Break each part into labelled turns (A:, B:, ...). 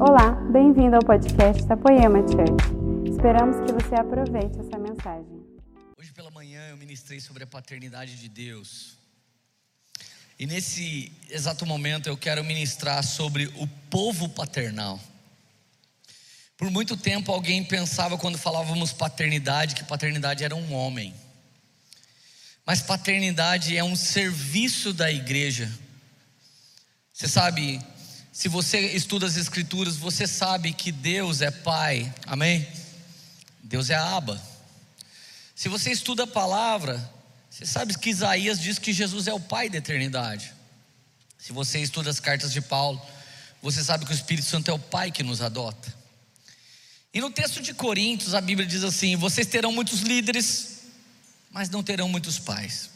A: Olá, bem-vindo ao podcast da Poema Church. Esperamos que você aproveite essa mensagem.
B: Hoje pela manhã eu ministrei sobre a paternidade de Deus. E nesse exato momento eu quero ministrar sobre o povo paternal. Por muito tempo alguém pensava quando falávamos paternidade que paternidade era um homem. Mas paternidade é um serviço da igreja. Você sabe, se você estuda as escrituras, você sabe que Deus é pai. Amém? Deus é Aba. Se você estuda a palavra, você sabe que Isaías diz que Jesus é o pai da eternidade. Se você estuda as cartas de Paulo, você sabe que o Espírito Santo é o pai que nos adota. E no texto de Coríntios, a Bíblia diz assim: Vocês terão muitos líderes, mas não terão muitos pais.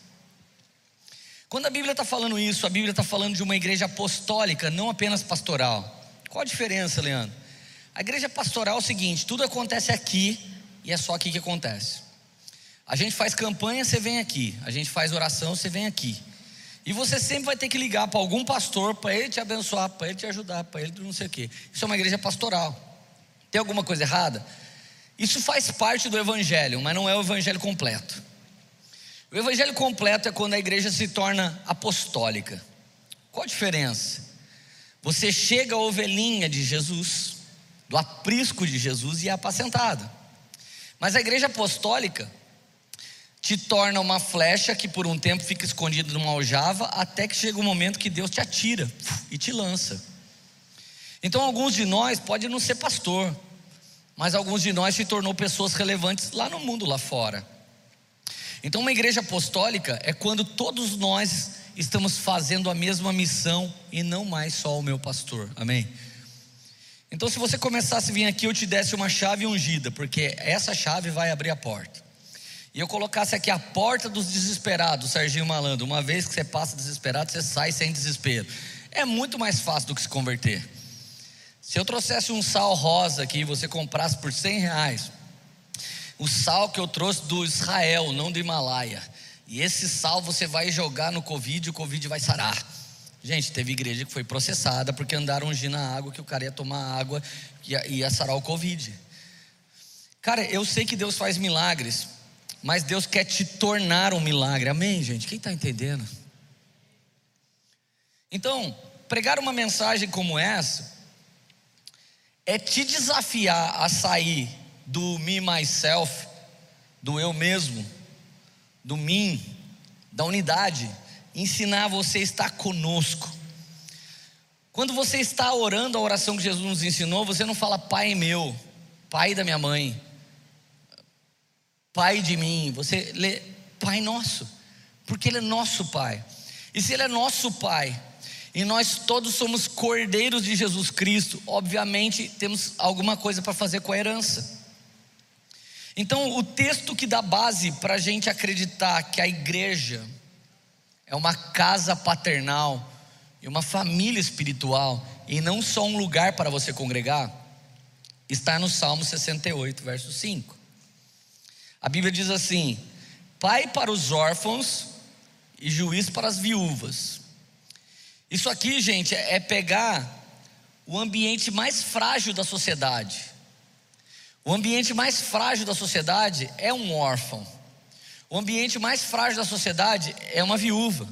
B: Quando a Bíblia está falando isso, a Bíblia está falando de uma igreja apostólica, não apenas pastoral. Qual a diferença, Leandro? A igreja pastoral é o seguinte: tudo acontece aqui e é só aqui que acontece. A gente faz campanha, você vem aqui. A gente faz oração, você vem aqui. E você sempre vai ter que ligar para algum pastor para ele te abençoar, para ele te ajudar, para ele não sei o quê. Isso é uma igreja pastoral. Tem alguma coisa errada? Isso faz parte do evangelho, mas não é o evangelho completo. O evangelho completo é quando a igreja se torna apostólica. Qual a diferença? Você chega à ovelhinha de Jesus, do aprisco de Jesus e é apacentada. Mas a igreja apostólica te torna uma flecha que por um tempo fica escondida numa aljava, até que chega o um momento que Deus te atira e te lança. Então, alguns de nós pode não ser pastor, mas alguns de nós se tornou pessoas relevantes lá no mundo lá fora. Então, uma igreja apostólica é quando todos nós estamos fazendo a mesma missão e não mais só o meu pastor. Amém. Então, se você começasse a vir aqui, eu te desse uma chave ungida, porque essa chave vai abrir a porta e eu colocasse aqui a porta dos desesperados, Serginho Malandro, uma vez que você passa desesperado, você sai sem desespero. É muito mais fácil do que se converter. Se eu trouxesse um sal rosa aqui e você comprasse por 100 reais, o sal que eu trouxe do Israel, não do Himalaia, e esse sal você vai jogar no Covid e o Covid vai sarar. Gente, teve igreja que foi processada porque andaram ungindo a água, que o cara ia tomar água e ia, sarar o Covid. Cara, eu sei que Deus faz milagres, mas Deus quer te tornar um milagre. Amém, gente? Quem está entendendo? Então, pregar uma mensagem como essa é te desafiar a sair do me, myself, do eu mesmo, do mim, da unidade, ensinar você a estar conosco. Quando você está orando a oração que Jesus nos ensinou, você não fala Pai meu, Pai da minha mãe, Pai de mim, você lê Pai nosso, porque Ele é nosso Pai. E se Ele é nosso Pai, e nós todos somos cordeiros de Jesus Cristo, obviamente temos alguma coisa para fazer com a herança. Então, o texto que dá base para a gente acreditar que a igreja é uma casa paternal e uma família espiritual, e não só um lugar para você congregar, está no Salmo 68, verso 5. A Bíblia diz assim: Pai para os órfãos e juiz para as viúvas. Isso aqui, gente, é pegar o ambiente mais frágil da sociedade. O ambiente mais frágil da sociedade é um órfão. O ambiente mais frágil da sociedade é uma viúva.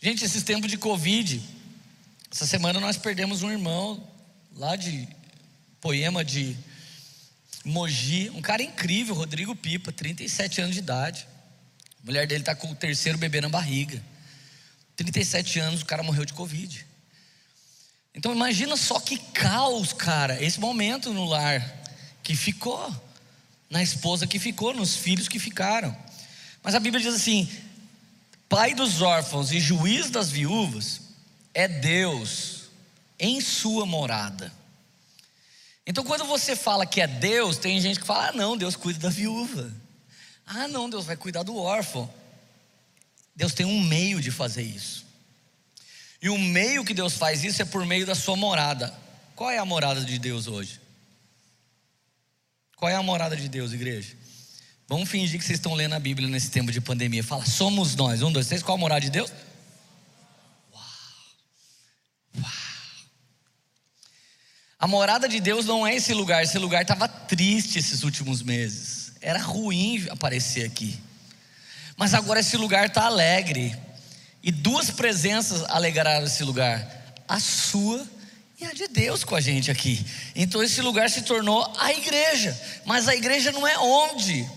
B: Gente, esses tempos de Covid, essa semana nós perdemos um irmão lá de Poema de Mogi, um cara incrível, Rodrigo Pipa, 37 anos de idade. A mulher dele está com o terceiro bebê na barriga. 37 anos, o cara morreu de Covid. Então imagina só que caos, cara, esse momento no lar que ficou, na esposa que ficou, nos filhos que ficaram. Mas a Bíblia diz assim: Pai dos órfãos e juiz das viúvas é Deus em sua morada. Então, quando você fala que é Deus, tem gente que fala: ah, não, Deus cuida da viúva. Ah, não, Deus vai cuidar do órfão. Deus tem um meio de fazer isso. E o meio que Deus faz isso é por meio da sua morada. Qual é a morada de Deus hoje? Qual é a morada de Deus, igreja? Vamos fingir que vocês estão lendo a Bíblia nesse tempo de pandemia. Fala, somos nós. Um, dois, três. Qual a morada de Deus? A morada de Deus não é esse lugar, esse lugar estava triste esses últimos meses. Era ruim aparecer aqui. Mas agora esse lugar está alegre. E duas presenças alegraram esse lugar: a sua e a de Deus com a gente aqui. Então esse lugar se tornou a igreja. Mas a igreja não é onde,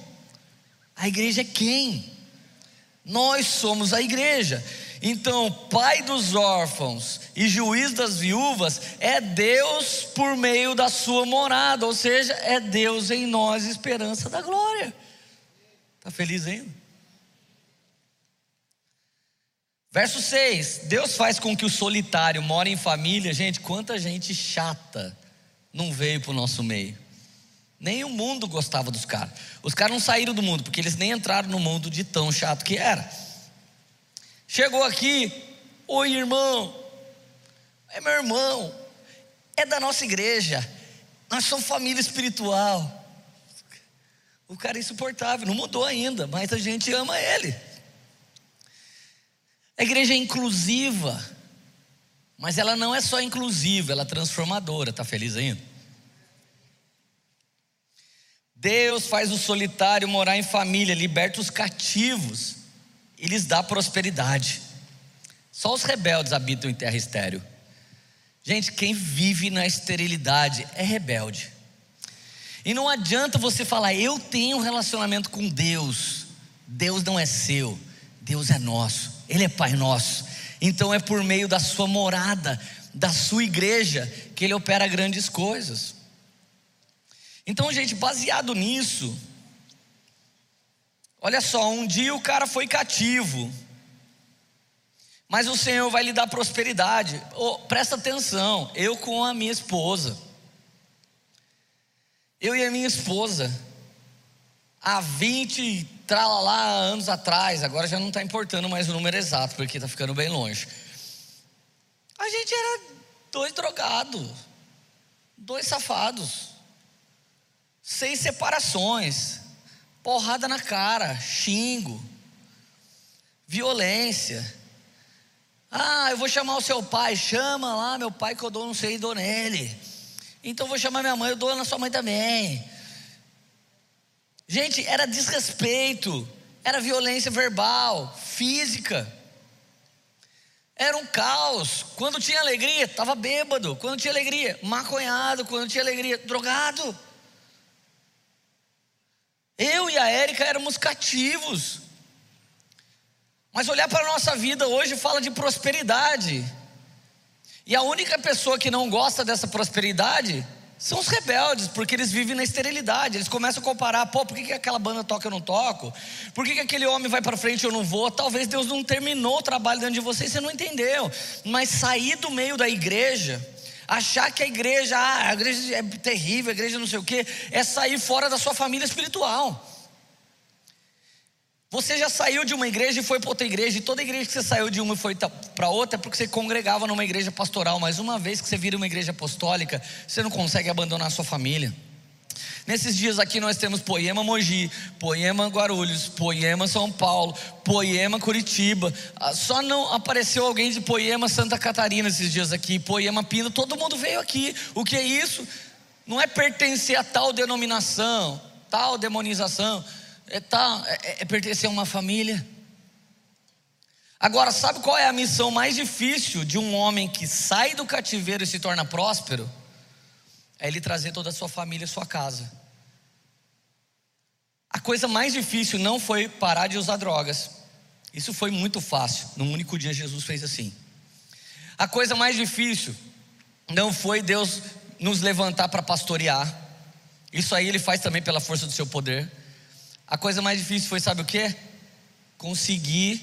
B: a igreja é quem? Nós somos a igreja. Então, pai dos órfãos e juiz das viúvas é Deus por meio da sua morada, ou seja, é Deus em nós, esperança da glória. Está feliz ainda? Verso 6: Deus faz com que o solitário more em família. Gente, quanta gente chata não veio para o nosso meio. Nem o mundo gostava dos caras. Os caras não saíram do mundo, porque eles nem entraram no mundo de tão chato que era. Chegou aqui, oi irmão, é meu irmão, é da nossa igreja, nós somos família espiritual. O cara é insuportável, não mudou ainda, mas a gente ama ele. A igreja é inclusiva, mas ela não é só inclusiva, ela é transformadora, está feliz ainda? Deus faz o solitário morar em família, liberta os cativos e lhes dá prosperidade. Só os rebeldes habitam em terra estéril. Gente, quem vive na esterilidade é rebelde. E não adianta você falar, eu tenho um relacionamento com Deus. Deus não é seu, Deus é nosso, Ele é Pai nosso. Então é por meio da sua morada, da sua igreja, que Ele opera grandes coisas. Então, gente, baseado nisso, olha só, um dia o cara foi cativo, mas o Senhor vai lhe dar prosperidade. Oh, presta atenção, eu com a minha esposa, eu e a minha esposa, há 20 tralalá anos atrás, agora já não está importando mais o número exato, porque está ficando bem longe. A gente era dois drogados, dois safados seis separações, porrada na cara, xingo, violência. Ah, eu vou chamar o seu pai, chama lá meu pai que eu dou não sei, dou nele. Então eu vou chamar minha mãe, eu dou na sua mãe também. Gente, era desrespeito, era violência verbal, física. Era um caos. Quando tinha alegria, estava bêbado. Quando tinha alegria, maconhado. Quando tinha alegria, drogado. Eu e a Érica éramos cativos. Mas olhar para a nossa vida hoje fala de prosperidade. E a única pessoa que não gosta dessa prosperidade são os rebeldes, porque eles vivem na esterilidade. Eles começam a comparar: pô, por que, que aquela banda toca e eu não toco? Por que, que aquele homem vai para frente e eu não vou? Talvez Deus não terminou o trabalho dentro de você e você não entendeu. Mas sair do meio da igreja Achar que a igreja, ah, a igreja é terrível, a igreja não sei o quê, é sair fora da sua família espiritual. Você já saiu de uma igreja e foi para outra igreja, e toda igreja que você saiu de uma e foi para outra é porque você congregava numa igreja pastoral, mas uma vez que você vira uma igreja apostólica, você não consegue abandonar a sua família. Nesses dias aqui nós temos Poema Mogi, Poema Guarulhos, Poema São Paulo, Poema Curitiba. Ah, só não apareceu alguém de Poema Santa Catarina esses dias aqui, Poema Pina, todo mundo veio aqui. O que é isso? Não é pertencer a tal denominação, tal demonização, é, tal, é, é pertencer a uma família. Agora, sabe qual é a missão mais difícil de um homem que sai do cativeiro e se torna próspero? é ele trazer toda a sua família à sua casa. A coisa mais difícil não foi parar de usar drogas. Isso foi muito fácil. Num único dia Jesus fez assim. A coisa mais difícil não foi Deus nos levantar para pastorear. Isso aí ele faz também pela força do seu poder. A coisa mais difícil foi, sabe o que? Conseguir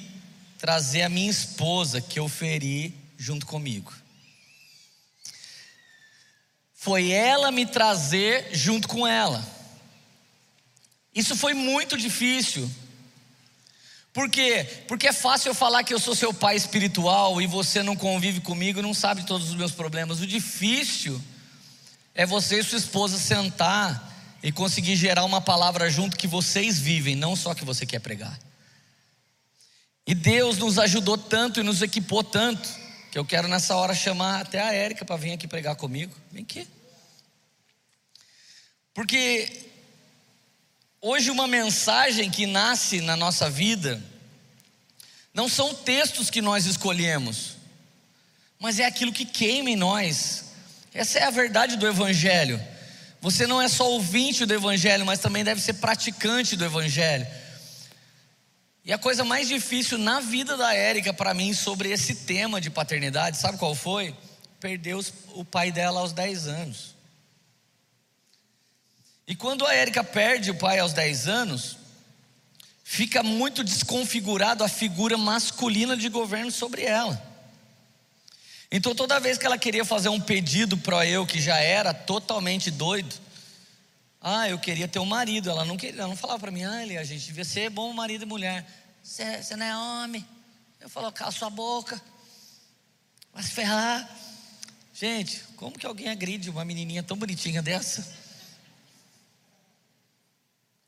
B: trazer a minha esposa que eu feri junto comigo foi ela me trazer junto com ela. Isso foi muito difícil. Por quê? Porque é fácil eu falar que eu sou seu pai espiritual e você não convive comigo, não sabe todos os meus problemas. O difícil é você e sua esposa sentar e conseguir gerar uma palavra junto que vocês vivem, não só que você quer pregar. E Deus nos ajudou tanto e nos equipou tanto que eu quero nessa hora chamar até a Érica para vir aqui pregar comigo. Vem aqui. Porque hoje uma mensagem que nasce na nossa vida não são textos que nós escolhemos, mas é aquilo que queima em nós. Essa é a verdade do Evangelho. Você não é só ouvinte do Evangelho, mas também deve ser praticante do Evangelho. E a coisa mais difícil na vida da Érica para mim sobre esse tema de paternidade, sabe qual foi? Perdeu o pai dela aos 10 anos. E quando a Érica perde o pai aos 10 anos, fica muito desconfigurado a figura masculina de governo sobre ela. Então toda vez que ela queria fazer um pedido para eu que já era totalmente doido, ah, eu queria ter um marido, ela não queria, ela não falava para mim, ah, a gente devia ser bom marido e mulher. Você, não é homem. Eu falo, cala sua boca, vai se ferrar. Gente, como que alguém agride uma menininha tão bonitinha dessa?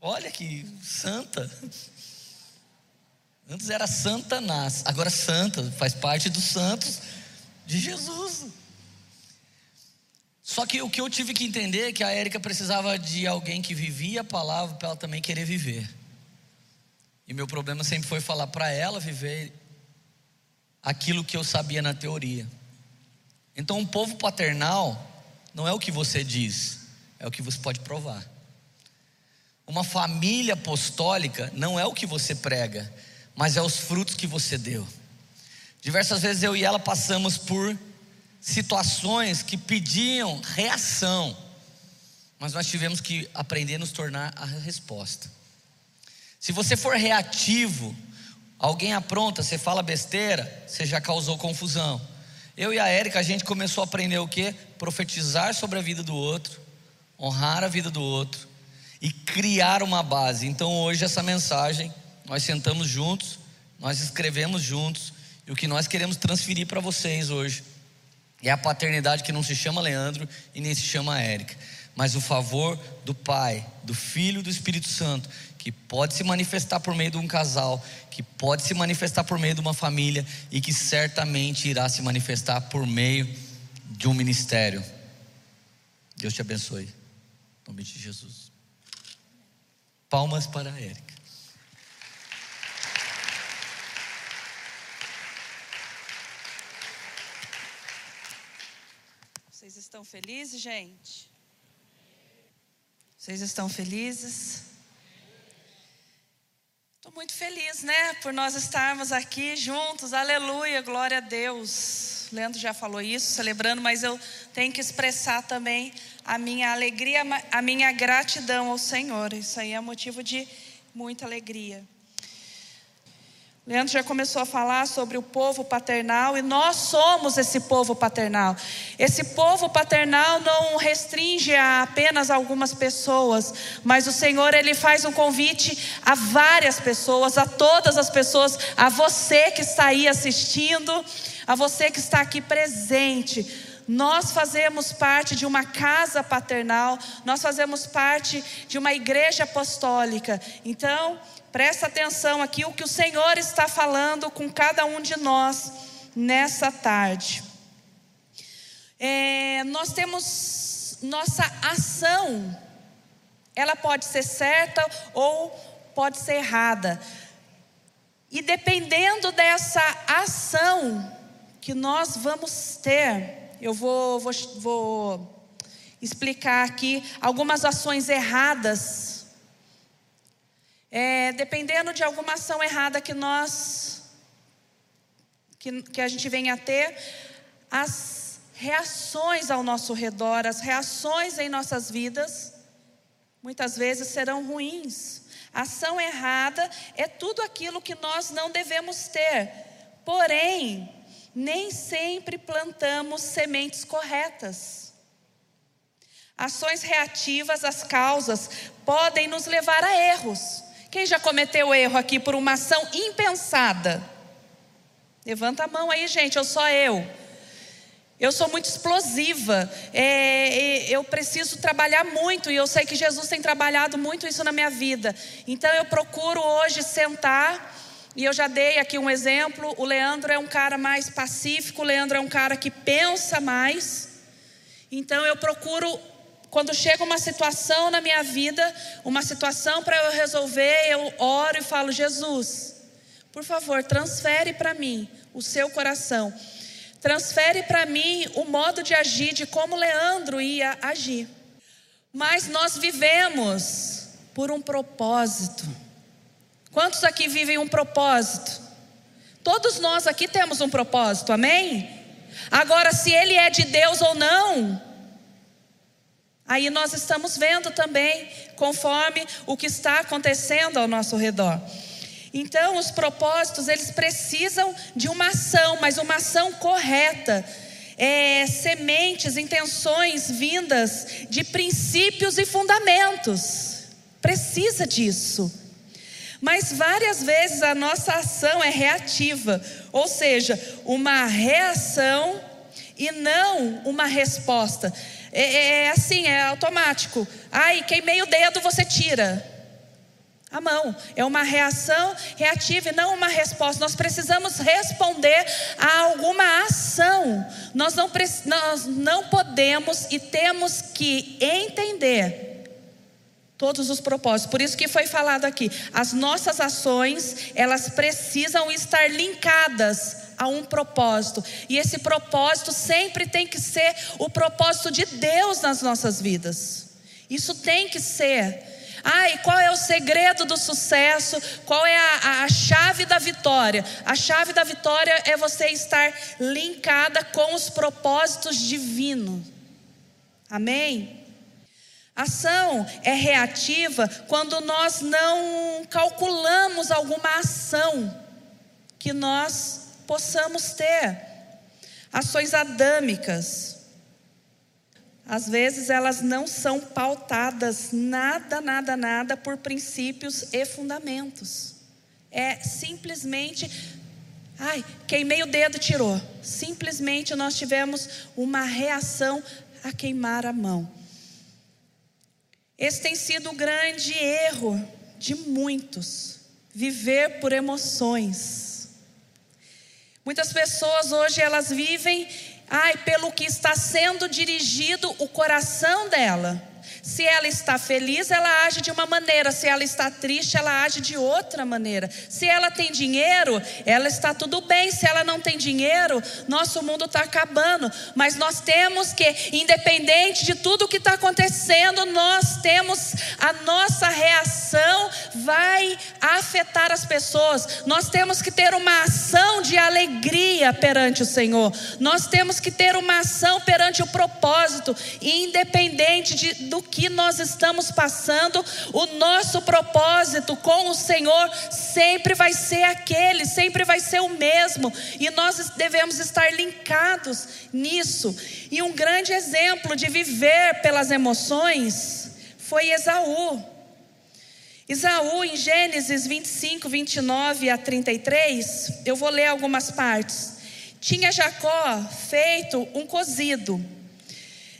B: Olha que santa. Antes era Santanás, agora santa, faz parte dos santos de Jesus. Só que o que eu tive que entender é que a Érica precisava de alguém que vivia a palavra para ela também querer viver. E meu problema sempre foi falar para ela viver aquilo que eu sabia na teoria. Então, um povo paternal não é o que você diz, é o que você pode provar. Uma família apostólica não é o que você prega, mas é os frutos que você deu. Diversas vezes eu e ela passamos por situações que pediam reação, mas nós tivemos que aprender a nos tornar a resposta. Se você for reativo, alguém apronta, você fala besteira, você já causou confusão. Eu e a Érica, a gente começou a aprender o que? Profetizar sobre a vida do outro, honrar a vida do outro e criar uma base. Então hoje essa mensagem, nós sentamos juntos, nós escrevemos juntos, e o que nós queremos transferir para vocês hoje é a paternidade que não se chama Leandro e nem se chama Érica, mas o favor do Pai, do Filho e do Espírito Santo, que pode se manifestar por meio de um casal, que pode se manifestar por meio de uma família e que certamente irá se manifestar por meio de um ministério. Deus te abençoe. Em nome de Jesus. Palmas para a Érica.
C: Vocês estão felizes, gente? Vocês estão felizes? Estou muito feliz, né? Por nós estarmos aqui juntos. Aleluia, glória a Deus. Leandro já falou isso, celebrando, mas eu tenho que expressar também a minha alegria, a minha gratidão ao Senhor. Isso aí é motivo de muita alegria. Leandro já começou a falar sobre o povo paternal e nós somos esse povo paternal. Esse povo paternal não restringe a apenas algumas pessoas, mas o Senhor ele faz um convite a várias pessoas, a todas as pessoas, a você que está aí assistindo, a você que está aqui presente. Nós fazemos parte de uma casa paternal, nós fazemos parte de uma igreja apostólica. Então, Presta atenção aqui o que o Senhor está falando com cada um de nós nessa tarde. É, nós temos nossa ação, ela pode ser certa ou pode ser errada. E dependendo dessa ação que nós vamos ter, eu vou, vou, vou explicar aqui algumas ações erradas é, dependendo de alguma ação errada que nós, que, que a gente venha a ter, as reações ao nosso redor, as reações em nossas vidas, muitas vezes serão ruins. ação errada é tudo aquilo que nós não devemos ter, porém, nem sempre plantamos sementes corretas. Ações reativas às causas podem nos levar a erros. Quem já cometeu erro aqui por uma ação impensada? Levanta a mão aí, gente, eu sou eu. Eu sou muito explosiva, é, é, eu preciso trabalhar muito, e eu sei que Jesus tem trabalhado muito isso na minha vida. Então eu procuro hoje sentar, e eu já dei aqui um exemplo: o Leandro é um cara mais pacífico, o Leandro é um cara que pensa mais. Então eu procuro quando chega uma situação na minha vida, uma situação para eu resolver, eu oro e falo: Jesus, por favor, transfere para mim o seu coração. Transfere para mim o modo de agir, de como Leandro ia agir. Mas nós vivemos por um propósito. Quantos aqui vivem um propósito? Todos nós aqui temos um propósito, amém? Agora, se ele é de Deus ou não, aí nós estamos vendo também, conforme o que está acontecendo ao nosso redor. Então, os propósitos, eles precisam de uma ação, mas uma ação correta. É, sementes, intenções vindas de princípios e fundamentos. Precisa disso. Mas várias vezes a nossa ação é reativa, ou seja, uma reação e não uma resposta. É, é, é assim, é automático. Ai, queimei o dedo, você tira a mão. É uma reação reativa e não uma resposta. Nós precisamos responder a alguma ação. Nós não, nós não podemos e temos que entender todos os propósitos. Por isso que foi falado aqui, as nossas ações, elas precisam estar linkadas a um propósito. E esse propósito sempre tem que ser o propósito de Deus nas nossas vidas. Isso tem que ser ah, e qual é o segredo do sucesso? Qual é a, a, chave da vitória? A chave da vitória é você estar linkada com os propósitos divinos. Amém? Ação é reativa quando nós não calculamos alguma ação que nós possamos ter. Ações adâmicas às vezes elas não são pautadas nada, nada, nada por princípios e fundamentos. É simplesmente, ai, queimei o dedo, tirou. Simplesmente nós tivemos uma reação a queimar a mão. Esse tem sido o grande erro de muitos, viver por emoções. Muitas pessoas hoje elas vivem ai, pelo que está sendo dirigido o coração dela. Se ela está feliz, ela age de uma maneira. Se ela está triste, ela age de outra maneira. Se ela tem dinheiro, ela está tudo bem. Se ela não tem dinheiro, nosso mundo está acabando. Mas nós temos que, independente de tudo que está acontecendo, nós temos a nossa reação vai afetar as pessoas. Nós temos que ter uma ação de alegria perante o Senhor. Nós temos que ter uma ação perante o propósito, independente de, do que nós estamos passando, o nosso propósito com o Senhor sempre vai ser aquele, sempre vai ser o mesmo, e nós devemos estar linkados nisso. E um grande exemplo de viver pelas emoções foi Esaú. Esaú, em Gênesis 25, 29 a 33, eu vou ler algumas partes. Tinha Jacó feito um cozido.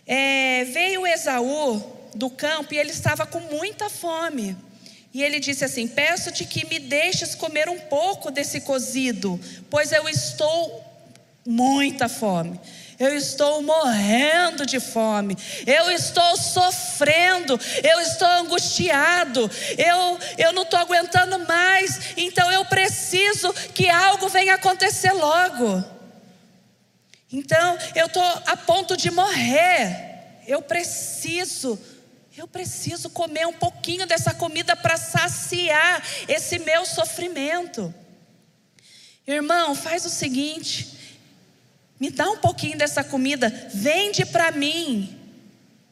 C: É, veio Esaú do campo e ele estava com muita fome. E ele disse assim: Peço-te que me deixes comer um pouco desse cozido, pois eu estou muita fome. Eu estou morrendo de fome, eu estou sofrendo, eu estou angustiado, eu, eu não estou aguentando mais, então eu preciso que algo venha acontecer logo. Então eu estou a ponto de morrer, eu preciso eu preciso comer um pouquinho dessa comida para saciar esse meu sofrimento. Irmão, faz o seguinte: me dá um pouquinho dessa comida, vende para mim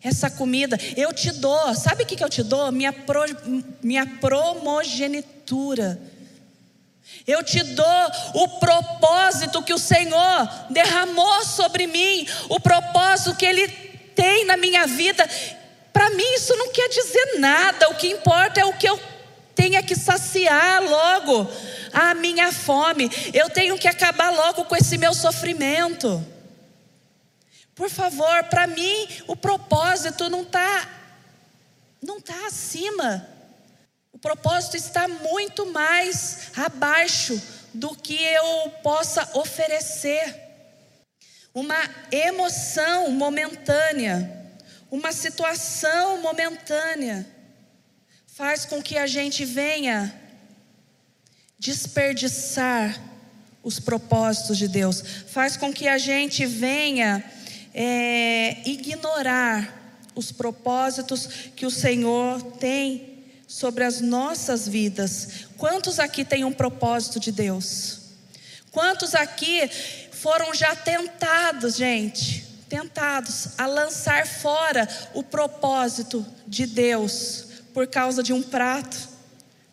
C: essa comida, eu te dou. Sabe o que, eu te dou? Minha, pro, minha promogenitura. Eu te dou o propósito que o Senhor derramou sobre mim, o propósito que Ele tem na minha vida. Para mim isso não quer dizer nada, o que importa é o que eu tenha que saciar logo a minha fome, eu tenho que acabar logo com esse meu sofrimento. Por favor, para mim o propósito não está não tá acima. O propósito está muito mais abaixo do que eu possa oferecer. Uma emoção momentânea uma situação momentânea faz com que a gente venha desperdiçar os propósitos de Deus, faz com que a gente venha é, ignorar os propósitos que o Senhor tem sobre as nossas vidas. Quantos aqui têm um propósito de Deus? Quantos aqui foram já tentados, gente, tentados a lançar fora o propósito de Deus por causa de um prato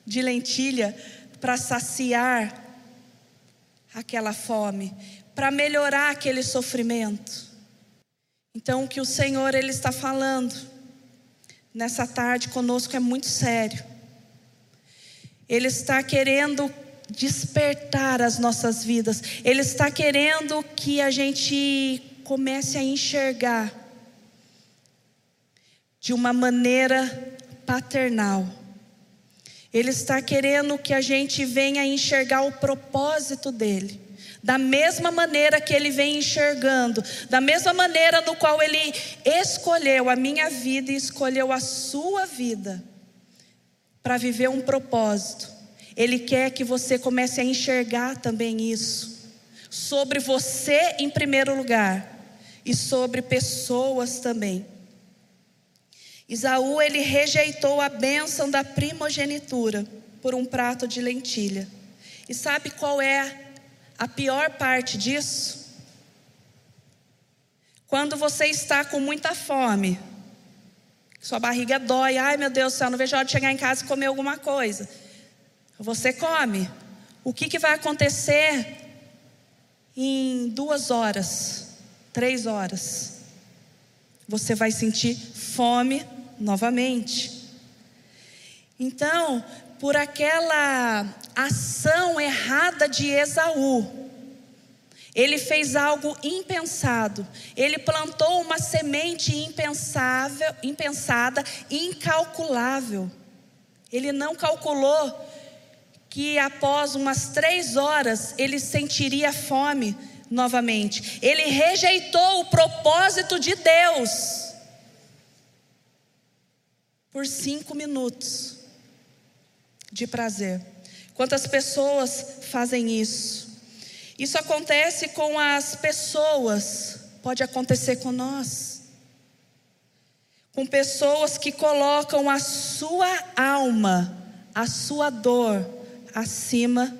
C: de lentilha para saciar aquela fome, para melhorar aquele sofrimento. Então, o que o Senhor ele está falando nessa tarde conosco é muito sério. Ele está querendo despertar as nossas vidas. Ele está querendo que a gente comece a enxergar de uma maneira paternal. Ele está querendo que a gente venha enxergar o propósito dele. Da mesma maneira que ele vem enxergando, da mesma maneira no qual ele escolheu a minha vida e escolheu a sua vida para viver um propósito. Ele quer que você comece a enxergar também isso, sobre você em primeiro lugar e sobre pessoas também. Isaú ele rejeitou a bênção da primogenitura por um prato de lentilha. E sabe qual é a pior parte disso? Quando você está com muita fome, sua barriga dói, ai meu Deus do céu, não vejo a hora de chegar em casa e comer alguma coisa. Você come. O que, que vai acontecer em duas horas, três horas? Você vai sentir fome novamente. Então, por aquela ação errada de Esaú, ele fez algo impensado. Ele plantou uma semente impensável, impensada, incalculável. Ele não calculou que após umas três horas ele sentiria fome novamente. Ele rejeitou o propósito de Deus por cinco minutos de prazer. Quantas pessoas fazem isso? Isso acontece com as pessoas, pode acontecer com nós. Com pessoas que colocam a sua alma, a sua dor acima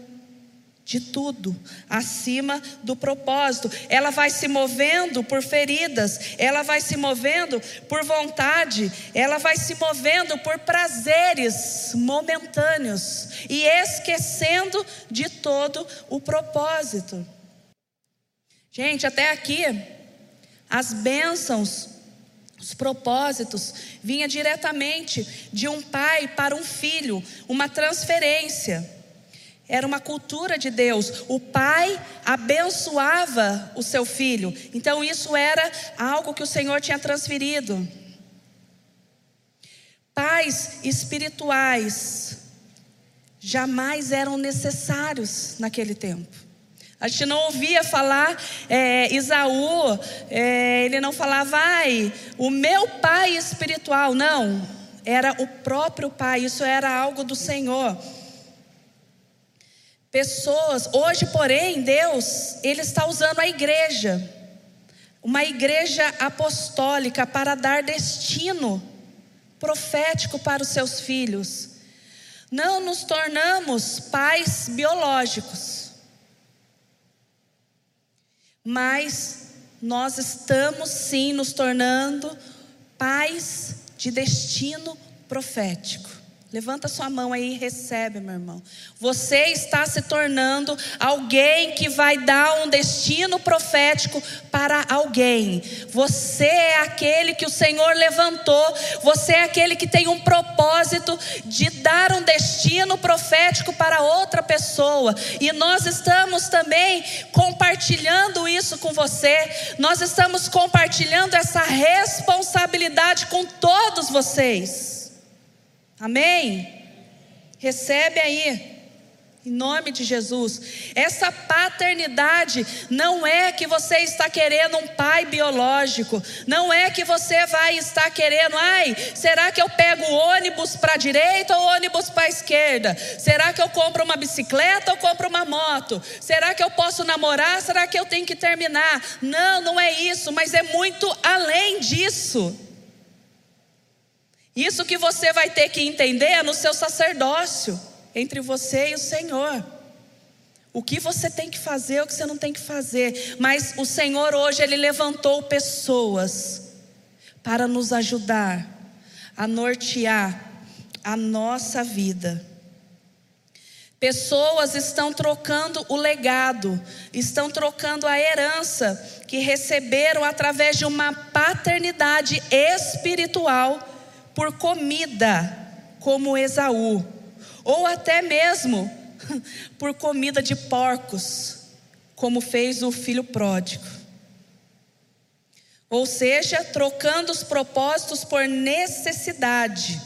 C: de tudo, acima do propósito. Ela vai se movendo por feridas, ela vai se movendo por vontade, ela vai se movendo por prazeres momentâneos e esquecendo de todo o propósito. Gente, até aqui, as bênçãos, os propósitos, vinha diretamente de um pai para um filho, uma transferência. Era uma cultura de Deus. O pai abençoava o seu filho. Então isso era algo que o Senhor tinha transferido. Pais espirituais jamais eram necessários naquele tempo. A gente não ouvia falar, é, Isaú, é, ele não falava, ai, o meu pai espiritual. Não, era o próprio pai, isso era algo do Senhor. Pessoas, hoje, porém, Deus, Ele está usando a igreja, uma igreja apostólica, para dar destino profético para os seus filhos. Não nos tornamos pais biológicos, mas nós estamos sim nos tornando pais de destino profético. Levanta sua mão aí e recebe, meu irmão. Você está se tornando alguém que vai dar um destino profético para alguém. Você é aquele que o Senhor levantou. Você é aquele que tem um propósito de dar um destino profético para outra pessoa. E nós estamos também compartilhando isso com você. Nós estamos compartilhando essa responsabilidade com todos vocês. Amém? Recebe aí. Em nome de Jesus. Essa paternidade não é que você está querendo um pai biológico. Não é que você vai estar querendo, ai, será que eu pego o ônibus para a direita ou ônibus para a esquerda? Será que eu compro uma bicicleta ou compro uma moto? Será que eu posso namorar? Será que eu tenho que terminar? Não, não é isso, mas é muito além disso. Isso que você vai ter que entender é no seu sacerdócio entre você e o Senhor. O que você tem que fazer, o que você não tem que fazer. Mas o Senhor hoje, Ele levantou pessoas para nos ajudar a nortear a nossa vida. Pessoas estão trocando o legado, estão trocando a herança que receberam através de uma paternidade espiritual por comida, como Esaú ou até mesmo por comida de porcos, como fez o filho pródigo. Ou seja, trocando os propósitos por necessidade.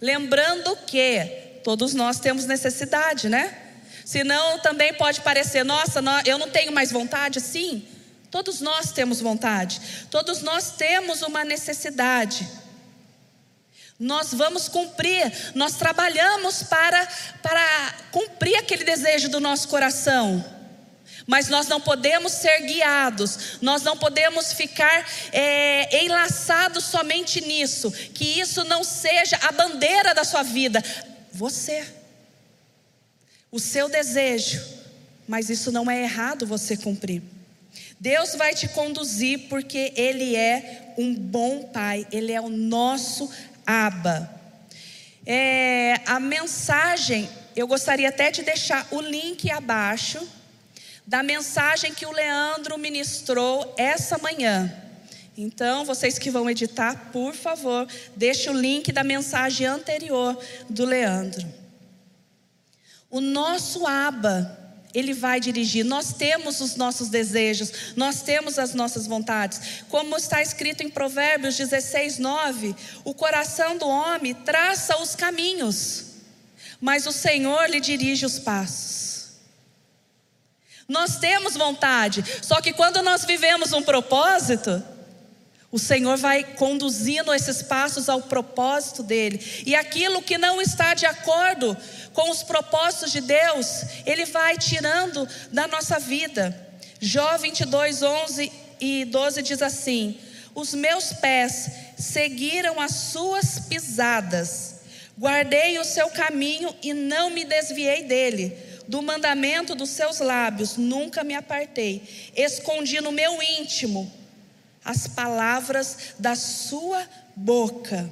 C: Lembrando que todos nós temos necessidade, né? Senão também pode parecer, nossa, eu não tenho mais vontade. Sim, todos nós temos vontade, todos nós temos uma necessidade. Nós vamos cumprir, nós trabalhamos para, para cumprir aquele desejo do nosso coração. Mas nós não podemos ser guiados, nós não podemos ficar é, enlaçados somente nisso, que isso não seja a bandeira da sua vida. Você, o seu desejo, mas isso não é errado você cumprir. Deus vai te conduzir porque Ele é um bom Pai, Ele é o nosso Aba. É, a mensagem, eu gostaria até de deixar o link abaixo da mensagem que o Leandro ministrou essa manhã. Então, vocês que vão editar, por favor, deixe o link da mensagem anterior do Leandro. O nosso aba ele vai dirigir. Nós temos os nossos desejos, nós temos as nossas vontades. Como está escrito em Provérbios 16, 9: o coração do homem traça os caminhos, mas o Senhor lhe dirige os passos. Nós temos vontade, só que quando nós vivemos um propósito, o Senhor vai conduzindo esses passos ao propósito dele. E aquilo que não está de acordo com os propósitos de Deus, ele vai tirando da nossa vida. Jó 22, 11 e 12 diz assim: Os meus pés seguiram as suas pisadas, guardei o seu caminho e não me desviei dele. Do mandamento dos seus lábios nunca me apartei, escondi no meu íntimo as palavras da sua boca.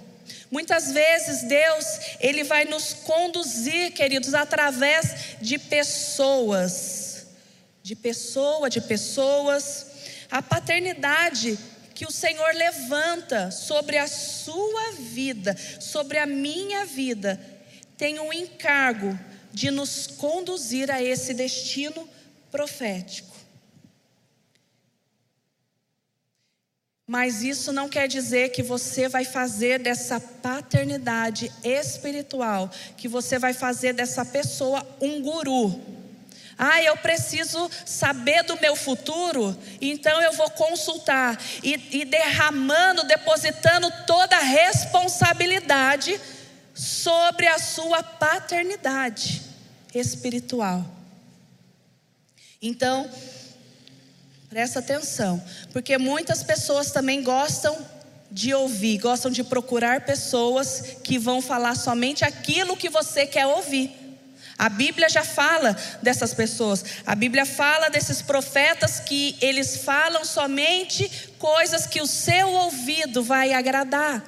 C: Muitas vezes Deus, ele vai nos conduzir, queridos, através de pessoas, de pessoa, de pessoas. A paternidade que o Senhor levanta sobre a sua vida, sobre a minha vida, tem um encargo de nos conduzir a esse destino profético. Mas isso não quer dizer que você vai fazer dessa paternidade espiritual, que você vai fazer dessa pessoa um guru. Ah, eu preciso saber do meu futuro, então eu vou consultar e, e derramando, depositando toda a responsabilidade sobre a sua paternidade espiritual. Então, Presta atenção, porque muitas pessoas também gostam de ouvir, gostam de procurar pessoas que vão falar somente aquilo que você quer ouvir. A Bíblia já fala dessas pessoas. A Bíblia fala desses profetas que eles falam somente coisas que o seu ouvido vai agradar.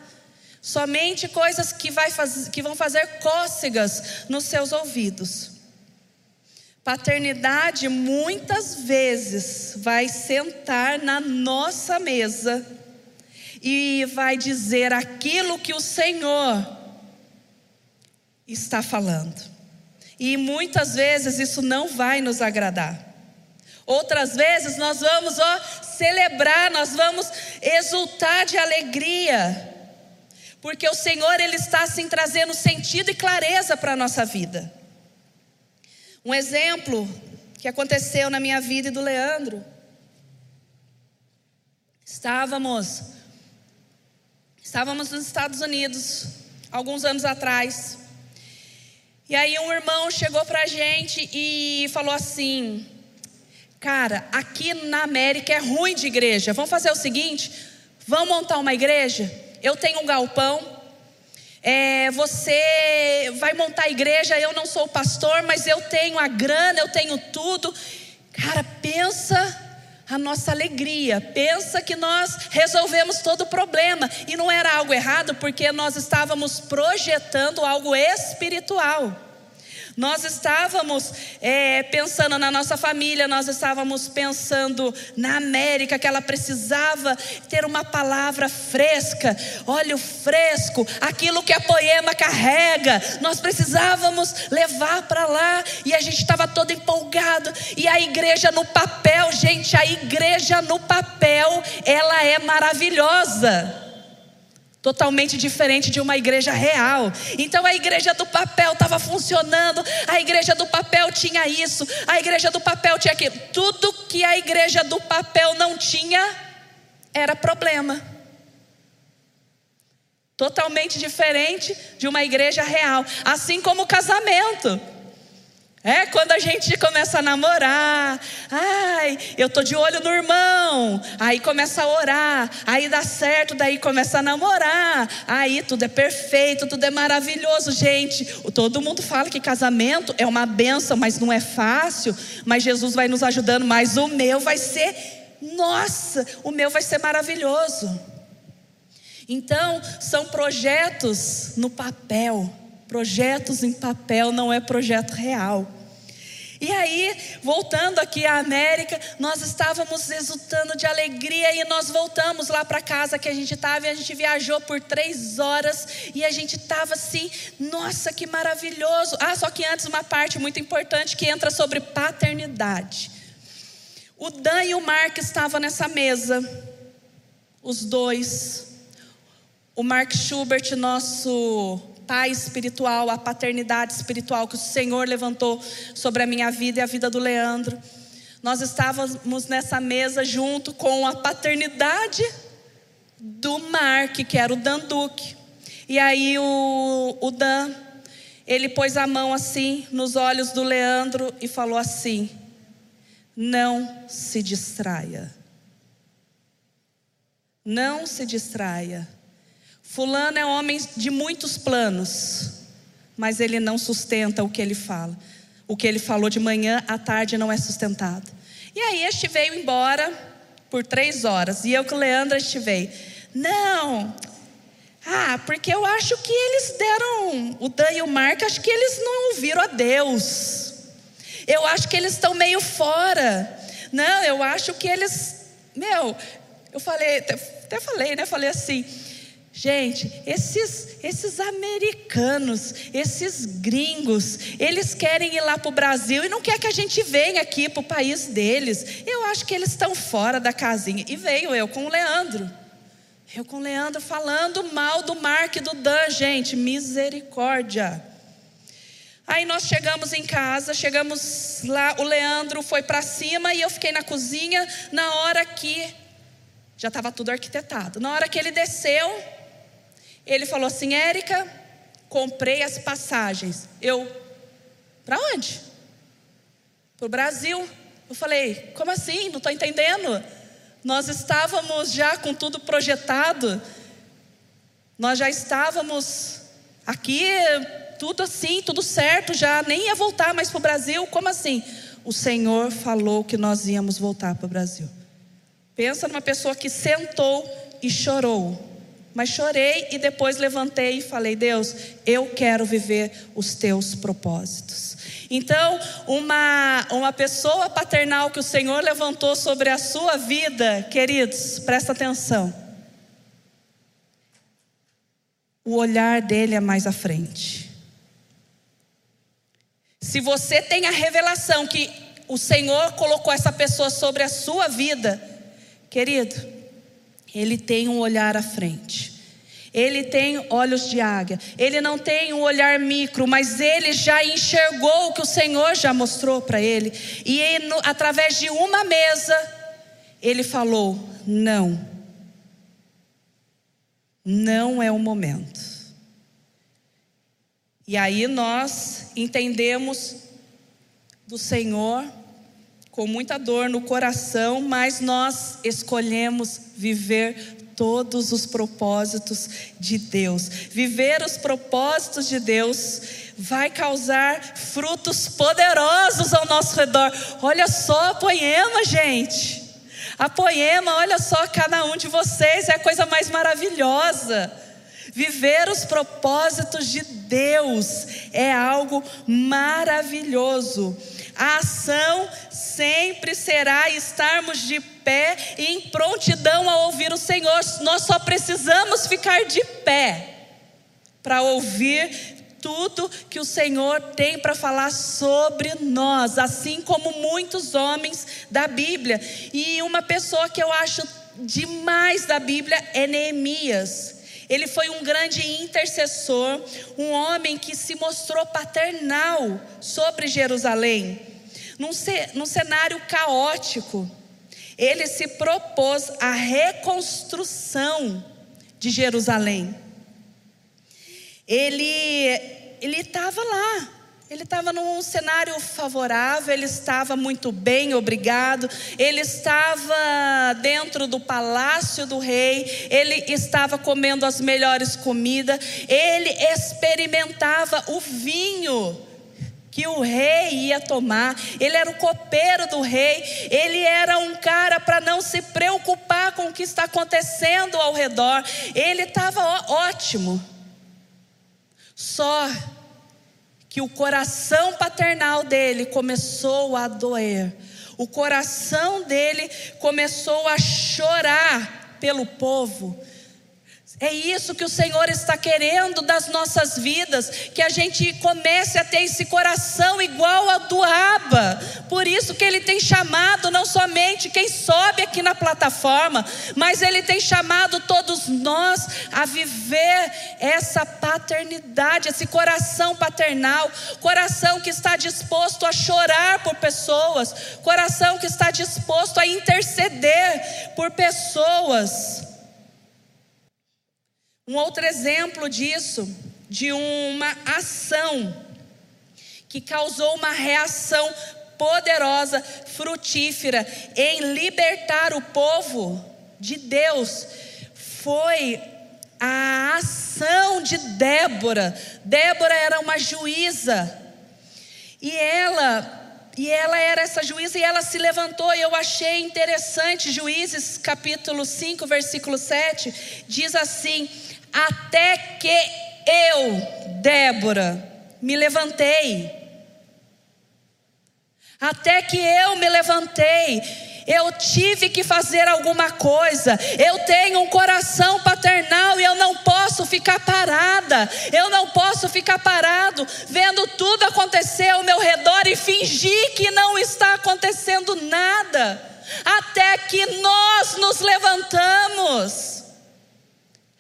C: Somente coisas que, vai faz, que vão fazer cócegas nos seus ouvidos. Paternidade muitas vezes vai sentar na nossa mesa e vai dizer aquilo que o Senhor está falando. E muitas vezes isso não vai nos agradar. Outras vezes nós vamos ó, celebrar, nós vamos exultar de alegria, porque o Senhor ele está assim trazendo sentido e clareza para a nossa vida. Um exemplo que aconteceu na minha vida e do Leandro. Estávamos estávamos nos Estados Unidos alguns anos atrás. E aí um irmão chegou para a gente e falou assim: Cara, aqui na América é ruim de igreja. Vamos fazer o seguinte: vamos montar uma igreja. Eu tenho um galpão. É, você vai montar a igreja. Eu não sou pastor, mas eu tenho a grana, eu tenho tudo. Cara, pensa a nossa alegria. Pensa que nós resolvemos todo o problema. E não era algo errado, porque nós estávamos projetando algo espiritual. Nós estávamos é, pensando na nossa família, nós estávamos pensando na América, que ela precisava ter uma palavra fresca, óleo fresco, aquilo que a poema carrega. Nós precisávamos levar para lá e a gente estava todo empolgado. E a igreja no papel, gente, a igreja no papel, ela é maravilhosa totalmente diferente de uma igreja real. Então a igreja do papel estava funcionando, a igreja do papel tinha isso, a igreja do papel tinha aquilo. Tudo que a igreja do papel não tinha era problema. Totalmente diferente de uma igreja real, assim como o casamento. É quando a gente começa a namorar, ai, eu tô de olho no irmão, aí começa a orar, aí dá certo, daí começa a namorar, aí tudo é perfeito, tudo é maravilhoso, gente. Todo mundo fala que casamento é uma benção, mas não é fácil, mas Jesus vai nos ajudando, mas o meu vai ser, nossa, o meu vai ser maravilhoso. Então, são projetos no papel Projetos em papel não é projeto real. E aí, voltando aqui à América, nós estávamos exultando de alegria e nós voltamos lá para casa que a gente estava e a gente viajou por três horas e a gente estava assim, nossa, que maravilhoso. Ah, só que antes uma parte muito importante que entra sobre paternidade. O Dan e o Mark estavam nessa mesa, os dois. O Mark Schubert, nosso pai espiritual, a paternidade espiritual que o Senhor levantou sobre a minha vida e a vida do Leandro. Nós estávamos nessa mesa junto com a paternidade do Mark, que era o Dan Duque. E aí o, o Dan, ele pôs a mão assim nos olhos do Leandro e falou assim: Não se distraia. Não se distraia. Fulano é homem de muitos planos, mas ele não sustenta o que ele fala. O que ele falou de manhã, à tarde não é sustentado. E aí este veio embora por três horas. E eu com o Leandro estive. Não. Ah, porque eu acho que eles deram. O Dan e o Mark, acho que eles não ouviram a Deus. Eu acho que eles estão meio fora. Não, eu acho que eles. Meu, eu falei, até falei, né? Falei assim. Gente, esses, esses americanos, esses gringos, eles querem ir lá para o Brasil e não quer que a gente venha aqui para o país deles. Eu acho que eles estão fora da casinha. E veio eu com o Leandro. Eu com o Leandro falando mal do Mark e do Dan, gente, misericórdia. Aí nós chegamos em casa, chegamos lá, o Leandro foi para cima e eu fiquei na cozinha. Na hora que já estava tudo arquitetado, na hora que ele desceu, ele falou assim: Érica, comprei as passagens. Eu, para onde? Para o Brasil. Eu falei: como assim? Não estou entendendo. Nós estávamos já com tudo projetado. Nós já estávamos aqui, tudo assim, tudo certo, já nem ia voltar mais para o Brasil. Como assim? O Senhor falou que nós íamos voltar para o Brasil. Pensa numa pessoa que sentou e chorou mas chorei e depois levantei e falei: Deus, eu quero viver os teus propósitos. Então, uma, uma pessoa paternal que o Senhor levantou sobre a sua vida, queridos, presta atenção. O olhar dele é mais à frente. Se você tem a revelação que o Senhor colocou essa pessoa sobre a sua vida, querido, ele tem um olhar à frente. Ele tem olhos de águia. Ele não tem um olhar micro, mas ele já enxergou o que o Senhor já mostrou para ele. E ele, através de uma mesa, ele falou: Não. Não é o momento. E aí nós entendemos do Senhor com muita dor no coração, mas nós escolhemos viver todos os propósitos de Deus. Viver os propósitos de Deus vai causar frutos poderosos ao nosso redor. Olha só a poema, gente. A poema, olha só cada um de vocês, é a coisa mais maravilhosa. Viver os propósitos de Deus é algo maravilhoso. A ação sempre será estarmos de pé e em prontidão a ouvir o Senhor. Nós só precisamos ficar de pé para ouvir tudo que o Senhor tem para falar sobre nós, assim como muitos homens da Bíblia. E uma pessoa que eu acho demais da Bíblia é Neemias. Ele foi um grande intercessor, um homem que se mostrou paternal sobre Jerusalém. Num, num cenário caótico, ele se propôs a reconstrução de Jerusalém. Ele ele estava lá, ele estava num cenário favorável, ele estava muito bem, obrigado. Ele estava dentro do palácio do rei, ele estava comendo as melhores comidas, ele experimentava o vinho que o rei ia tomar. Ele era o copeiro do rei, ele era um cara para não se preocupar com o que está acontecendo ao redor. Ele estava ótimo. Só que o coração paternal dele começou a doer, o coração dele começou a chorar pelo povo, é isso que o Senhor está querendo das nossas vidas, que a gente comece a ter esse coração igual ao do Abba. Por isso que ele tem chamado não somente quem sobe aqui na plataforma, mas ele tem chamado todos nós a viver essa paternidade, esse coração paternal, coração que está disposto a chorar por pessoas, coração que está disposto a interceder por pessoas. Um outro exemplo disso, de uma ação que causou uma reação poderosa, frutífera em libertar o povo de Deus, foi a ação de Débora. Débora era uma juíza e ela e ela era essa juíza e ela se levantou, e eu achei interessante, Juízes capítulo 5, versículo 7, diz assim: até que eu, Débora, me levantei. Até que eu me levantei, eu tive que fazer alguma coisa. Eu tenho um coração paternal e eu não posso ficar parada. Eu não posso ficar parado vendo tudo acontecer ao meu redor e fingir que não está acontecendo nada. Até que nós nos levantamos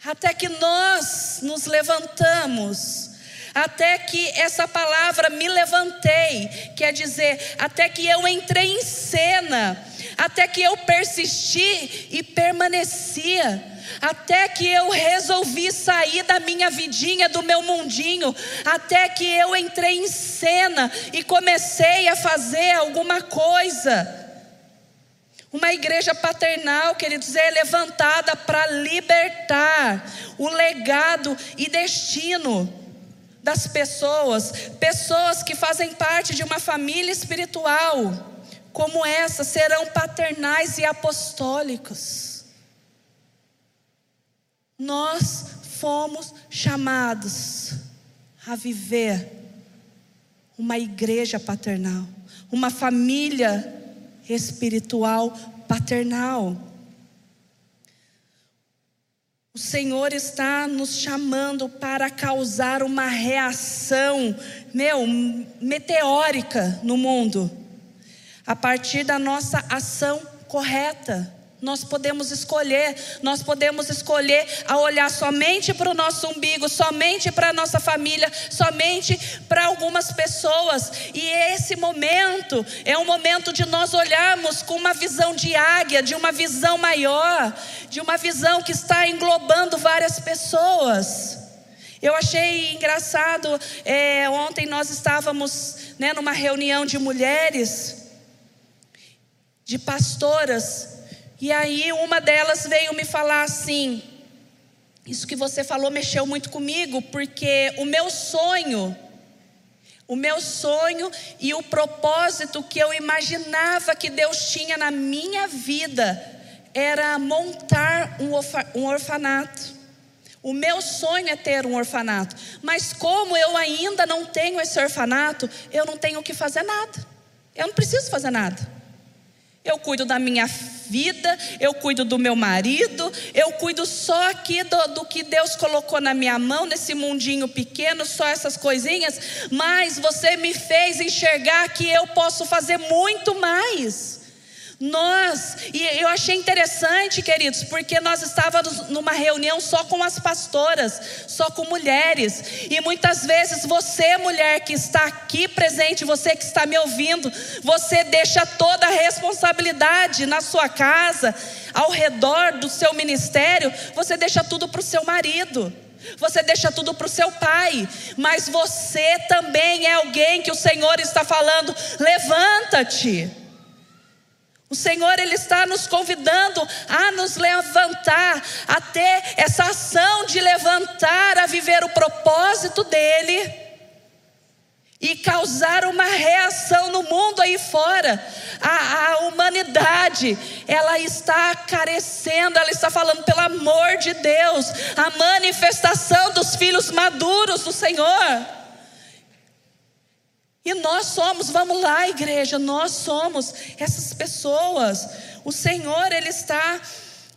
C: até que nós nos levantamos, até que essa palavra me levantei, quer dizer, até que eu entrei em cena, até que eu persisti e permanecia, até que eu resolvi sair da minha vidinha, do meu mundinho, até que eu entrei em cena e comecei a fazer alguma coisa. Uma igreja paternal, queridos, é levantada para libertar o legado e destino das pessoas, pessoas que fazem parte de uma família espiritual, como essa, serão paternais e apostólicos. Nós fomos chamados a viver uma igreja paternal, uma família espiritual paternal. O Senhor está nos chamando para causar uma reação, meu, meteórica no mundo, a partir da nossa ação correta. Nós podemos escolher, nós podemos escolher a olhar somente para o nosso umbigo, somente para a nossa família, somente para algumas pessoas. E esse momento é um momento de nós olharmos com uma visão de águia, de uma visão maior, de uma visão que está englobando várias pessoas. Eu achei engraçado, é, ontem nós estávamos né, numa reunião de mulheres, de pastoras, e aí uma delas veio me falar assim: Isso que você falou mexeu muito comigo, porque o meu sonho, o meu sonho e o propósito que eu imaginava que Deus tinha na minha vida era montar um orfanato. O meu sonho é ter um orfanato, mas como eu ainda não tenho esse orfanato, eu não tenho que fazer nada. Eu não preciso fazer nada. Eu cuido da minha vida, eu cuido do meu marido, eu cuido só aqui do, do, que Deus colocou na minha mão, nesse mundinho pequeno, só essas coisinhas, mas você me fez enxergar que eu posso fazer muito mais. Nós, e eu achei interessante, queridos, porque nós estávamos numa reunião só com as pastoras, só com mulheres, e muitas vezes você, mulher que está aqui presente, você que está me ouvindo, você deixa toda a responsabilidade na sua casa, ao redor do seu ministério, você deixa tudo para o seu marido. Você deixa tudo para o seu pai, mas você também é alguém que o Senhor está falando: levanta-te. O Senhor ele está nos convidando a nos levantar, a ter essa ação de levantar, a viver o propósito dele e causar uma reação no mundo aí fora. A, a humanidade, ela está carecendo, ela está falando pelo amor de Deus, a manifestação dos filhos maduros do Senhor. E nós somos, vamos lá, igreja, nós somos essas pessoas. O Senhor, Ele está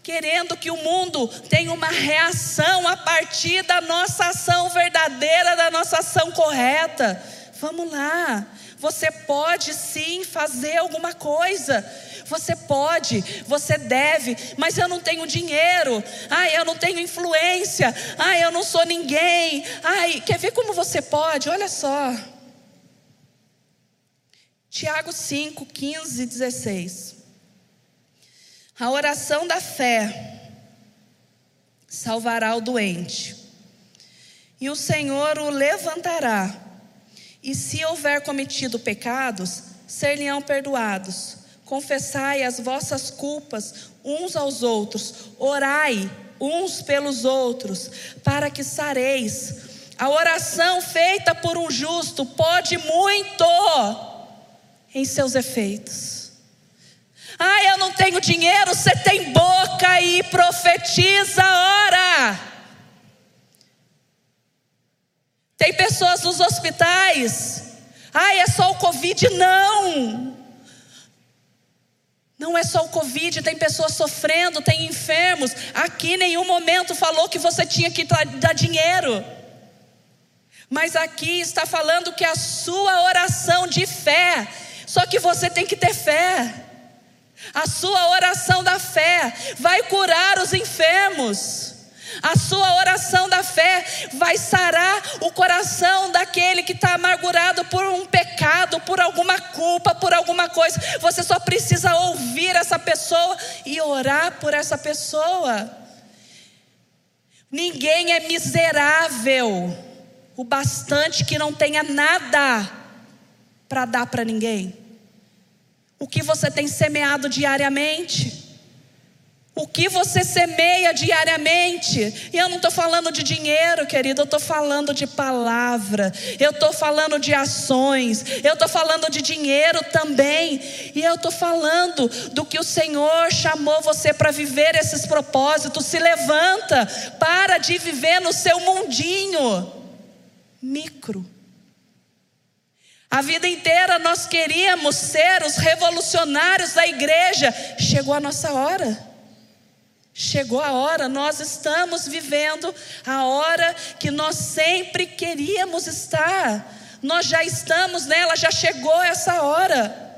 C: querendo que o mundo tenha uma reação a partir da nossa ação verdadeira, da nossa ação correta. Vamos lá, você pode sim fazer alguma coisa. Você pode, você deve, mas eu não tenho dinheiro. Ai, eu não tenho influência. Ai, eu não sou ninguém. Ai, quer ver como você pode? Olha só. Tiago 5, 15 e 16. A oração da fé salvará o doente, e o Senhor o levantará, e se houver cometido pecados, ser-lhe-ão perdoados. Confessai as vossas culpas uns aos outros, orai uns pelos outros, para que sareis. A oração feita por um justo pode muito em seus efeitos. Ah, eu não tenho dinheiro, você tem boca e profetiza, ora. Tem pessoas nos hospitais. Ah, é só o Covid? Não. Não é só o Covid, tem pessoas sofrendo, tem enfermos. Aqui nenhum momento falou que você tinha que dar dinheiro. Mas aqui está falando que a sua oração de fé só que você tem que ter fé. A sua oração da fé vai curar os enfermos. A sua oração da fé vai sarar o coração daquele que está amargurado por um pecado, por alguma culpa, por alguma coisa. Você só precisa ouvir essa pessoa e orar por essa pessoa. Ninguém é miserável o bastante que não tenha nada para dar para ninguém o que você tem semeado diariamente. O que você semeia diariamente, e eu não estou falando de dinheiro, querido, eu estou falando de palavra, eu estou falando de ações, eu estou falando de dinheiro também, e eu estou falando do que o Senhor chamou você para viver esses propósitos. Se levanta, para de viver no seu mundinho micro. A vida inteira nós queríamos ser os revolucionários da igreja. Chegou a nossa hora. Chegou a hora, nós estamos vivendo a hora que nós sempre queríamos estar. Nós já estamos nela, já chegou essa hora.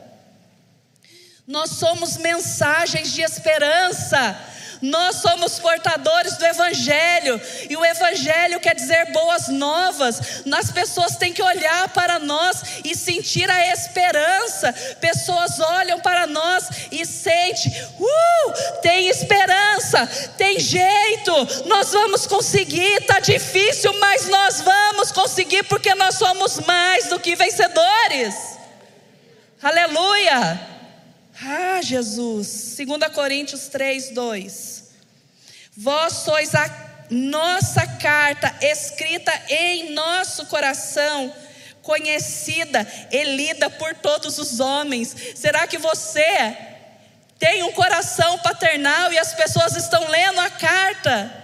C: Nós somos mensagens de esperança. Nós somos portadores do Evangelho, e o Evangelho quer dizer boas novas. As pessoas têm que olhar para nós e sentir a esperança. Pessoas olham para nós e sentem: uh, tem esperança, tem jeito, nós vamos conseguir. Está difícil, mas nós vamos conseguir, porque nós somos mais do que vencedores. Aleluia! Ah, Jesus. 2 Coríntios 3, 2. Vós sois a nossa carta escrita em nosso coração, conhecida e lida por todos os homens. Será que você tem um coração paternal e as pessoas estão lendo a carta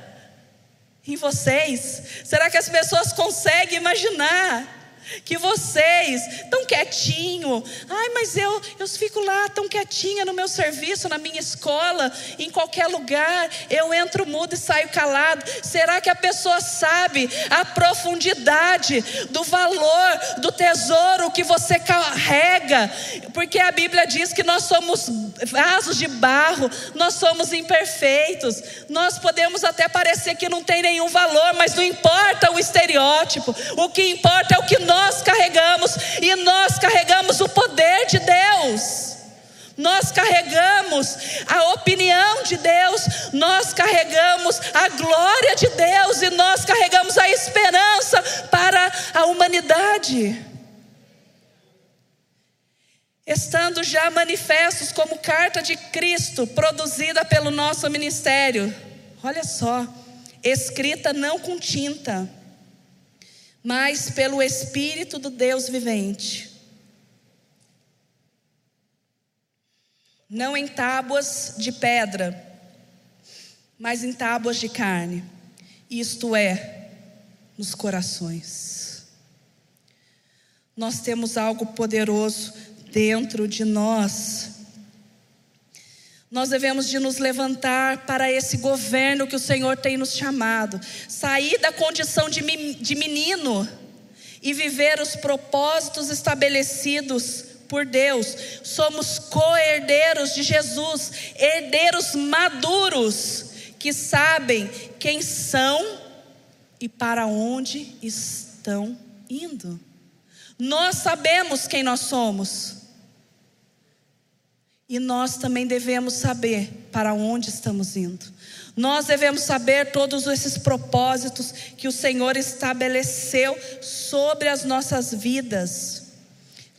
C: em vocês? Será que as pessoas conseguem imaginar? Que vocês tão quietinho, ai, mas eu eu fico lá tão quietinha no meu serviço, na minha escola, em qualquer lugar, eu entro mudo e saio calado. Será que a pessoa sabe a profundidade do valor do tesouro que você carrega? Porque a Bíblia diz que nós somos vasos de barro, nós somos imperfeitos. Nós podemos até parecer que não tem nenhum valor, mas não importa o estereótipo. O que importa é o que nós nós carregamos, e nós carregamos o poder de Deus. Nós carregamos a opinião de Deus, nós carregamos a glória de Deus e nós carregamos a esperança para a humanidade. Estando já manifestos como carta de Cristo, produzida pelo nosso ministério, olha só, escrita não com tinta, mas pelo Espírito do Deus vivente. Não em tábuas de pedra, mas em tábuas de carne, isto é, nos corações. Nós temos algo poderoso dentro de nós nós devemos de nos levantar para esse governo que o Senhor tem nos chamado, sair da condição de, menino e viver os propósitos estabelecidos por Deus. Somos co-herdeiros de Jesus, herdeiros maduros que sabem quem são e para onde estão indo. Nós sabemos quem nós somos. E nós também devemos saber para onde estamos indo. Nós devemos saber todos esses propósitos que o Senhor estabeleceu sobre as nossas vidas.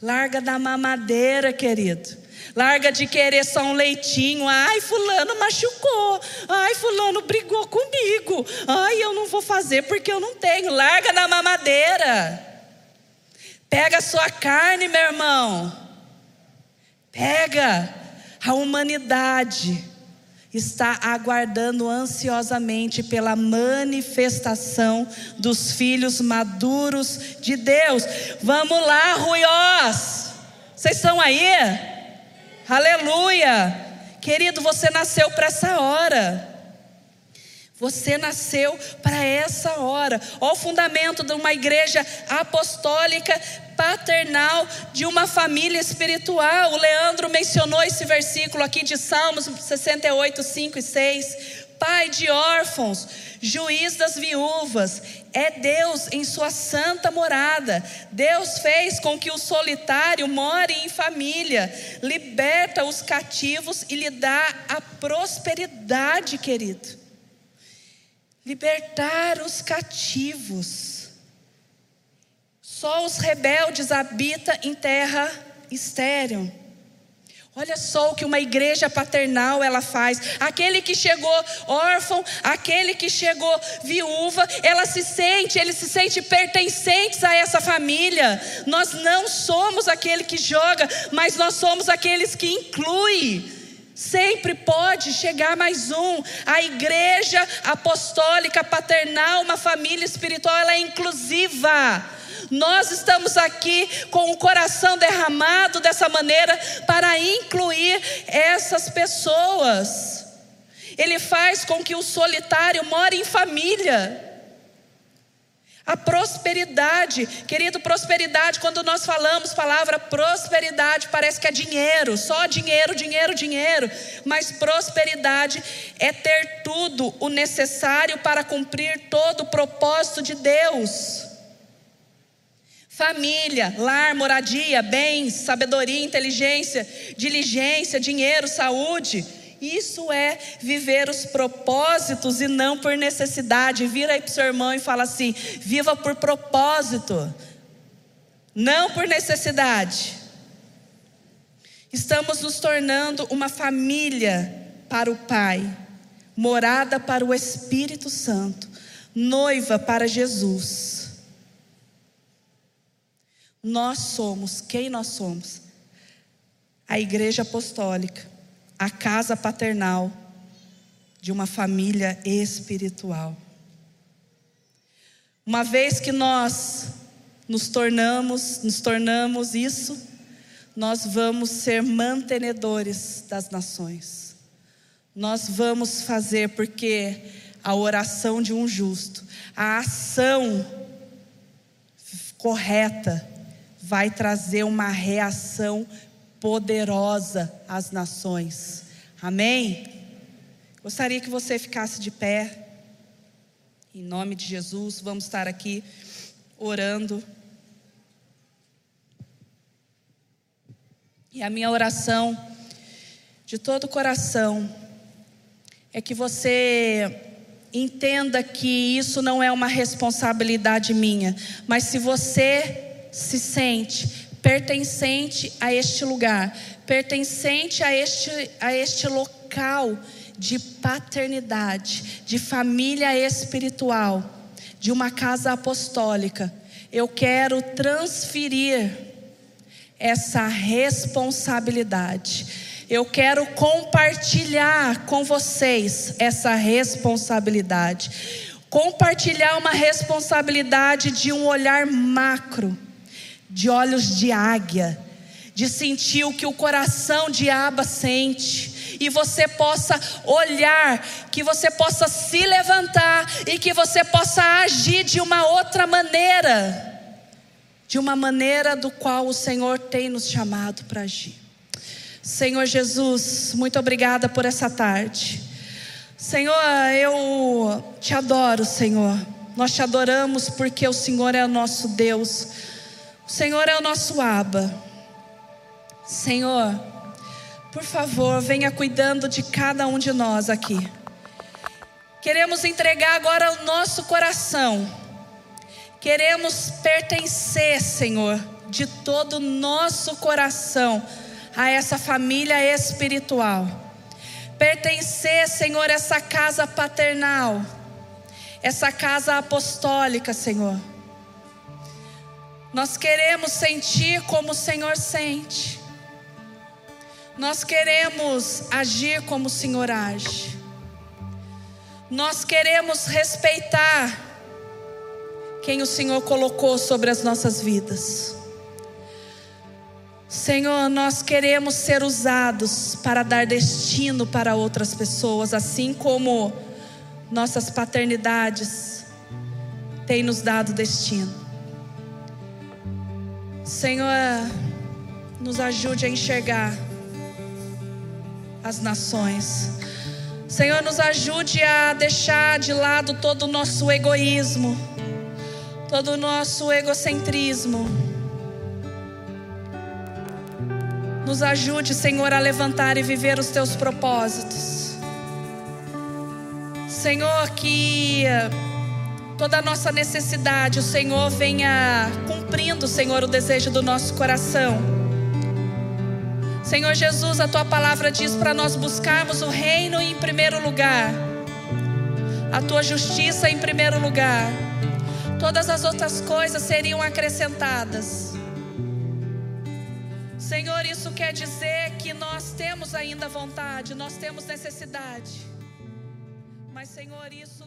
C: Larga da mamadeira, querido. Larga de querer só um leitinho. Ai, fulano machucou. Ai, fulano brigou comigo. Ai, eu não vou fazer porque eu não tenho. Larga da mamadeira. Pega a sua carne, meu irmão. Pega. A humanidade está aguardando ansiosamente pela manifestação dos filhos maduros de Deus. Vamos lá, Ruiós. Vocês estão aí? Aleluia. Querido, você nasceu para essa hora. Você nasceu para essa hora. Olha o fundamento de uma igreja apostólica paternal de uma família espiritual. O Leandro mencionou esse versículo aqui de Salmos 68, 5 e 6. Pai de órfãos, juiz das viúvas, é Deus em sua santa morada. Deus fez com que o solitário more em família, liberta os cativos e lhe dá a prosperidade, querido libertar os cativos. Só os rebeldes habitam em terra estéril. Olha só o que uma igreja paternal ela faz. Aquele que chegou órfão, aquele que chegou viúva, ela se sente, ele se sente pertencentes a essa família. Nós não somos aquele que joga, mas nós somos aqueles que inclui. Sempre pode chegar mais um. A igreja apostólica paternal, uma família espiritual, ela é inclusiva. Nós estamos aqui com o coração derramado dessa maneira para incluir essas pessoas. Ele faz com que o solitário more em família. A prosperidade, querido, prosperidade, quando nós falamos palavra prosperidade, parece que é dinheiro, só dinheiro, dinheiro, dinheiro. Mas prosperidade é ter tudo o necessário para cumprir todo o propósito de Deus. Família, lar, moradia, bens, sabedoria, inteligência, diligência, dinheiro, saúde. Isso é viver os propósitos e não por necessidade. Vira aí para o seu irmão e fala assim: viva por propósito, não por necessidade. Estamos nos tornando uma família para o Pai, morada para o Espírito Santo, noiva para Jesus. Nós somos quem nós somos? A Igreja Apostólica a casa paternal de uma família espiritual. Uma vez que nós nos tornamos, nos tornamos isso, nós vamos ser mantenedores das nações. Nós vamos fazer porque a oração de um justo, a ação correta vai trazer uma reação poderosa às nações. Amém? Gostaria que você ficasse de pé. Em nome de Jesus, vamos estar aqui orando. E a minha oração, de todo o coração, é que você entenda que isso não é uma responsabilidade minha, mas se você se sente pertencente a este lugar, pertencente a este, a este local de paternidade, de família espiritual, de uma casa apostólica. Eu quero transferir essa responsabilidade. Eu quero compartilhar com vocês essa responsabilidade. Compartilhar uma responsabilidade de um olhar macro de olhos de águia, de sentir o que o coração de Aba sente, e você possa olhar, que você possa se levantar e que você possa agir de uma outra maneira, de uma maneira do qual o Senhor tem nos chamado para agir. Senhor Jesus, muito obrigada por essa tarde. Senhor, eu te adoro, Senhor. Nós te adoramos porque o Senhor é o nosso Deus. O Senhor é o nosso aba. Senhor, por favor, venha cuidando de cada um de nós aqui. Queremos entregar agora o nosso coração. Queremos pertencer, Senhor, de todo o nosso coração a essa família espiritual. Pertencer, Senhor, a essa casa paternal, essa casa apostólica, Senhor. Nós queremos sentir como o Senhor sente. Nós queremos agir como o Senhor age. Nós queremos respeitar quem o Senhor colocou sobre as nossas vidas. Senhor, nós queremos ser usados para dar destino para outras pessoas, assim como nossas paternidades têm nos dado destino. Senhor, nos ajude a enxergar as nações. Senhor, nos ajude a deixar de lado todo o nosso egoísmo, todo o nosso egocentrismo. Nos ajude, Senhor, a levantar e viver os teus propósitos. Senhor, que toda a nossa necessidade, o Senhor venha cumprindo, Senhor, o desejo do nosso coração. Senhor Jesus, a tua palavra diz para nós buscarmos o reino em primeiro lugar, a tua justiça em primeiro lugar, todas as outras coisas seriam acrescentadas. Senhor, isso quer dizer que nós temos ainda vontade, nós temos necessidade, mas, Senhor, isso